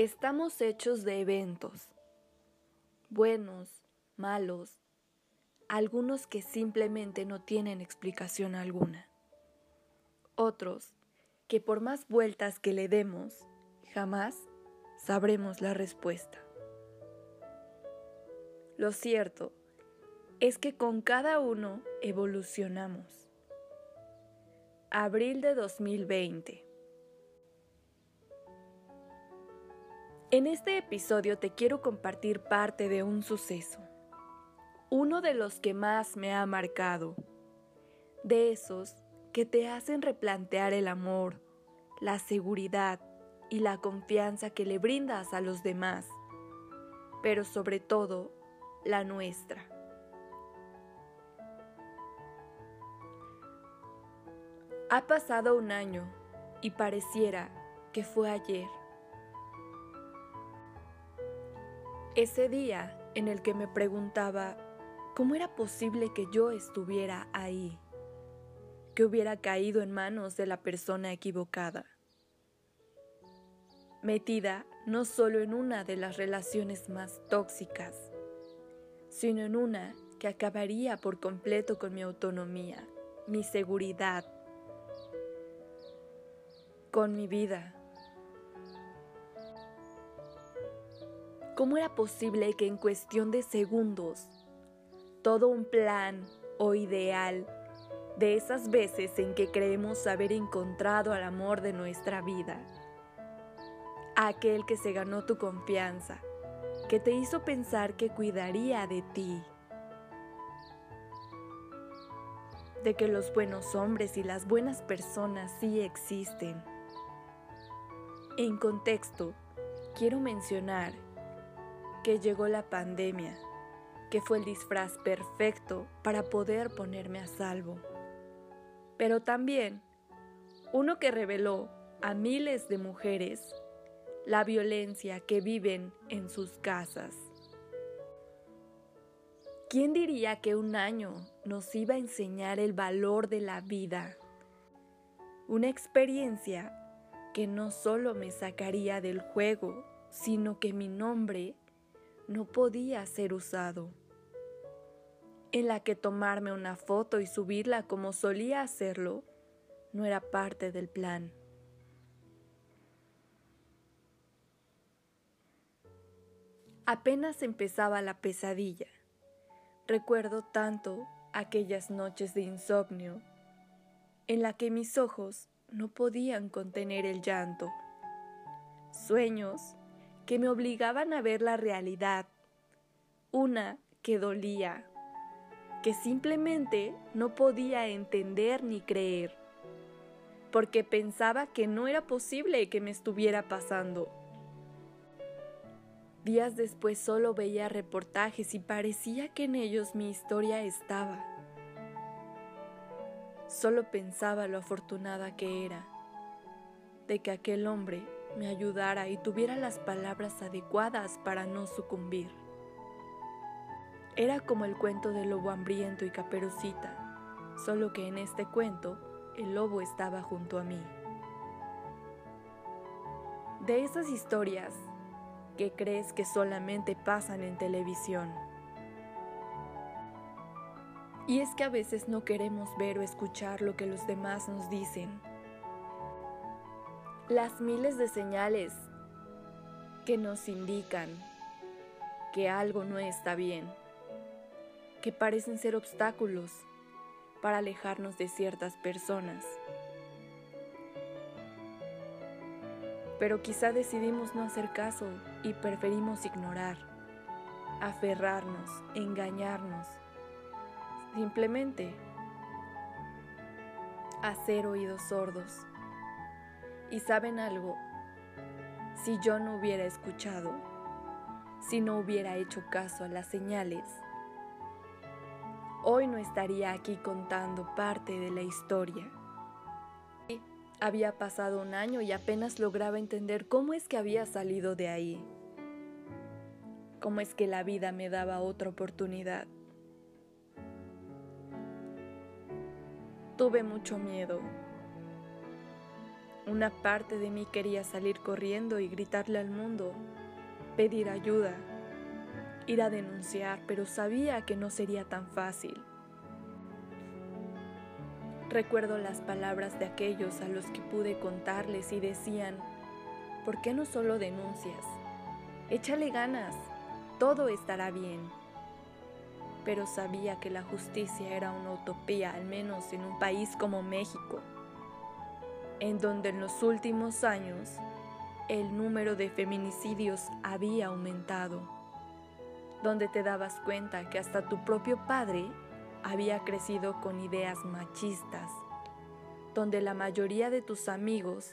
Estamos hechos de eventos, buenos, malos, algunos que simplemente no tienen explicación alguna, otros que por más vueltas que le demos, jamás sabremos la respuesta. Lo cierto es que con cada uno evolucionamos. Abril de 2020 En este episodio te quiero compartir parte de un suceso, uno de los que más me ha marcado, de esos que te hacen replantear el amor, la seguridad y la confianza que le brindas a los demás, pero sobre todo la nuestra. Ha pasado un año y pareciera que fue ayer. Ese día en el que me preguntaba cómo era posible que yo estuviera ahí, que hubiera caído en manos de la persona equivocada, metida no solo en una de las relaciones más tóxicas, sino en una que acabaría por completo con mi autonomía, mi seguridad, con mi vida ¿Cómo era posible que en cuestión de segundos todo un plan o ideal de esas veces en que creemos haber encontrado al amor de nuestra vida, aquel que se ganó tu confianza, que te hizo pensar que cuidaría de ti, de que los buenos hombres y las buenas personas sí existen. En contexto, quiero mencionar que llegó la pandemia, que fue el disfraz perfecto para poder ponerme a salvo. Pero también uno que reveló a miles de mujeres la violencia que viven en sus casas. ¿Quién diría que un año nos iba a enseñar el valor de la vida? Una experiencia que no solo me sacaría del juego, sino que mi nombre no podía ser usado, en la que tomarme una foto y subirla como solía hacerlo no era parte del plan. Apenas empezaba la pesadilla. Recuerdo tanto aquellas noches de insomnio en la que mis ojos no podían contener el llanto. Sueños que me obligaban a ver la realidad, una que dolía, que simplemente no podía entender ni creer, porque pensaba que no era posible que me estuviera pasando. Días después solo veía reportajes y parecía que en ellos mi historia estaba. Solo pensaba lo afortunada que era, de que aquel hombre me ayudara y tuviera las palabras adecuadas para no sucumbir. Era como el cuento del lobo hambriento y caperucita, solo que en este cuento el lobo estaba junto a mí. De esas historias que crees que solamente pasan en televisión. Y es que a veces no queremos ver o escuchar lo que los demás nos dicen las miles de señales que nos indican que algo no está bien, que parecen ser obstáculos para alejarnos de ciertas personas. Pero quizá decidimos no hacer caso y preferimos ignorar, aferrarnos, engañarnos, simplemente hacer oídos sordos. Y saben algo, si yo no hubiera escuchado, si no hubiera hecho caso a las señales, hoy no estaría aquí contando parte de la historia. Había pasado un año y apenas lograba entender cómo es que había salido de ahí, cómo es que la vida me daba otra oportunidad. Tuve mucho miedo, Una parte de mí quería salir corriendo y gritarle al mundo, pedir ayuda, ir a denunciar, pero sabía que no sería tan fácil. Recuerdo las palabras de aquellos a los que pude contarles y decían, ¿por qué no solo denuncias? Échale ganas, todo estará bien. Pero sabía que la justicia era una utopía, al menos en un país como México, en donde en los últimos años el número de feminicidios había aumentado, donde te dabas cuenta que hasta tu propio padre había crecido con ideas machistas, donde la mayoría de tus amigos,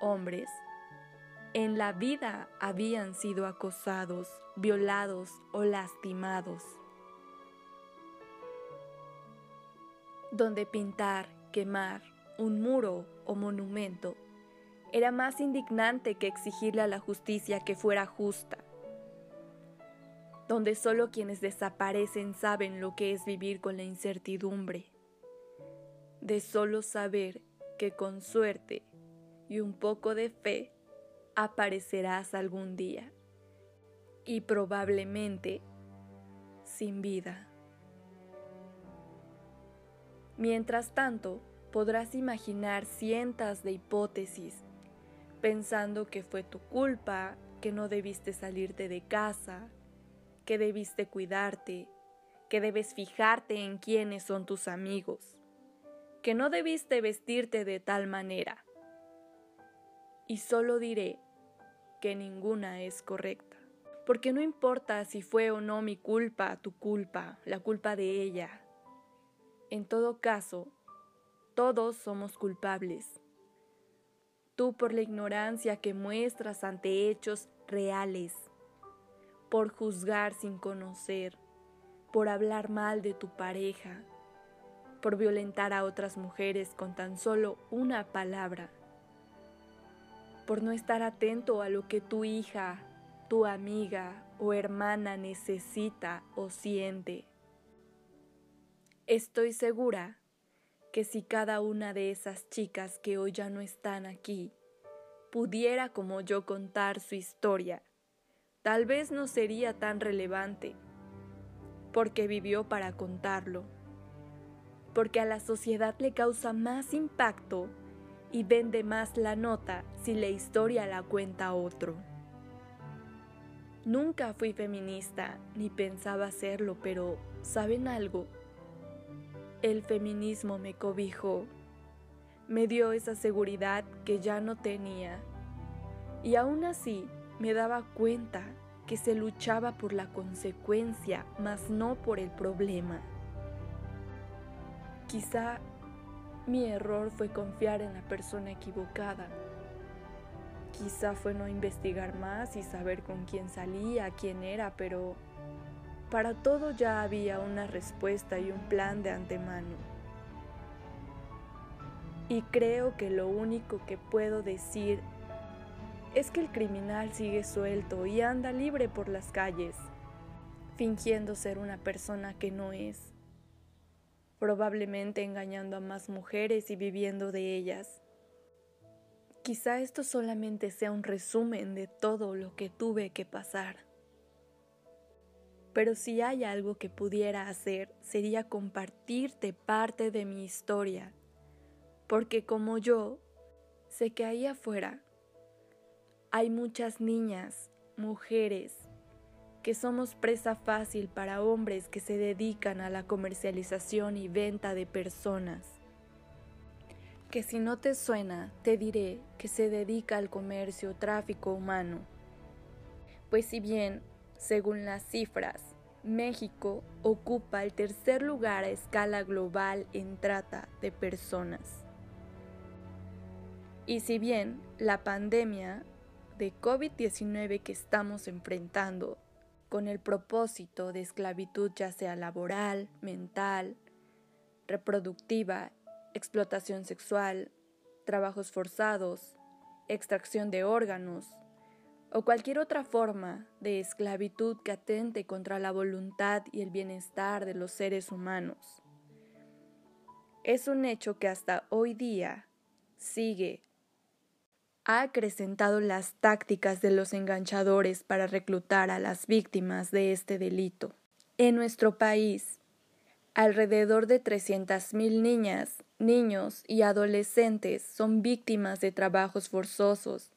hombres, en la vida habían sido acosados, violados o lastimados, donde pintar, quemar un muro o monumento era más indignante que exigirle a la justicia que fuera justa donde solo quienes desaparecen saben lo que es vivir con la incertidumbre, de solo saber que con suerte y un poco de fe aparecerás algún día y probablemente sin vida. Mientras tanto, podrás imaginar cientos de hipótesis, pensando que fue tu culpa, que no debiste salirte de casa, que debiste cuidarte, que debes fijarte en quiénes son tus amigos, que no debiste vestirte de tal manera. Y solo diré que ninguna es correcta, porque no importa si fue o no mi culpa, tu culpa, la culpa de ella. En todo caso, todos somos culpables. Tú por la ignorancia que muestras ante hechos reales por juzgar sin conocer, por hablar mal de tu pareja, por violentar a otras mujeres con tan solo una palabra, por no estar atento a lo que tu hija, tu amiga o hermana necesita o siente. Estoy segura que si cada una de esas chicas que hoy ya no están aquí pudiera como yo contar su historia, tal vez no sería tan relevante, porque vivió para contarlo, porque a la sociedad le causa más impacto y vende más la nota si la historia la cuenta otro. Nunca fui feminista ni pensaba hacerlo, pero ¿saben algo? El feminismo me cobijó, me dio esa seguridad que ya no tenía, y aún así me daba cuenta que se luchaba por la consecuencia, mas no por el problema. Quizá mi error fue confiar en la persona equivocada. Quizá fue no investigar más y saber con quién salía, quién era, pero para todo ya había una respuesta y un plan de antemano. Y creo que lo único que puedo decir es que el criminal sigue suelto y anda libre por las calles, fingiendo ser una persona que no es, probablemente engañando a más mujeres y viviendo de ellas. Quizá esto solamente sea un resumen de todo lo que tuve que pasar. Pero si hay algo que pudiera hacer sería compartirte parte de mi historia, porque como yo, sé que ahí afuera hay muchas niñas, mujeres, que somos presa fácil para hombres que se dedican a la comercialización y venta de personas. Que si no te suena, te diré que se dedica al comercio, tráfico humano. Pues si bien, según las cifras, México ocupa el tercer lugar a escala global en trata de personas. Y si bien la pandemia de COVID-19 que estamos enfrentando con el propósito de esclavitud ya sea laboral, mental, reproductiva, explotación sexual, trabajos forzados, extracción de órganos o cualquier otra forma de esclavitud que atente contra la voluntad y el bienestar de los seres humanos. Es un hecho que hasta hoy día sigue ha acrecentado las tácticas de los enganchadores para reclutar a las víctimas de este delito. En nuestro país, alrededor de 300.000 niñas, niños y adolescentes son víctimas de trabajos forzosos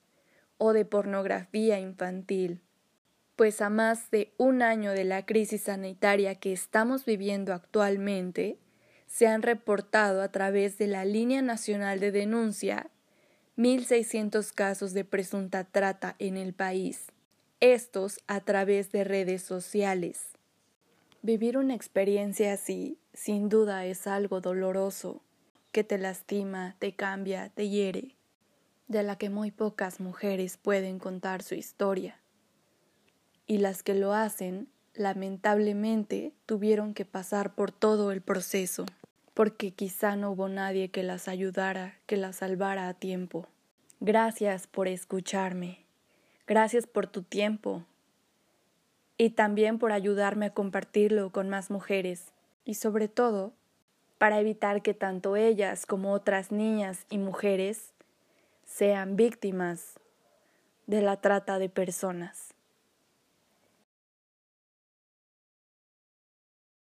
o de pornografía infantil, pues a más de un año de la crisis sanitaria que estamos viviendo actualmente, se han reportado a través de la Línea Nacional de Denuncia 1.600 casos de presunta trata en el país, estos a través de redes sociales. Vivir una experiencia así, sin duda, es algo doloroso, que te lastima, te cambia, te hiere, de la que muy pocas mujeres pueden contar su historia. Y las que lo hacen, lamentablemente, tuvieron que pasar por todo el proceso porque quizá no hubo nadie que las ayudara, que las salvara a tiempo. Gracias por escucharme. Gracias por tu tiempo. Y también por ayudarme a compartirlo con más mujeres. Y sobre todo, para evitar que tanto ellas como otras niñas y mujeres sean víctimas de la trata de personas.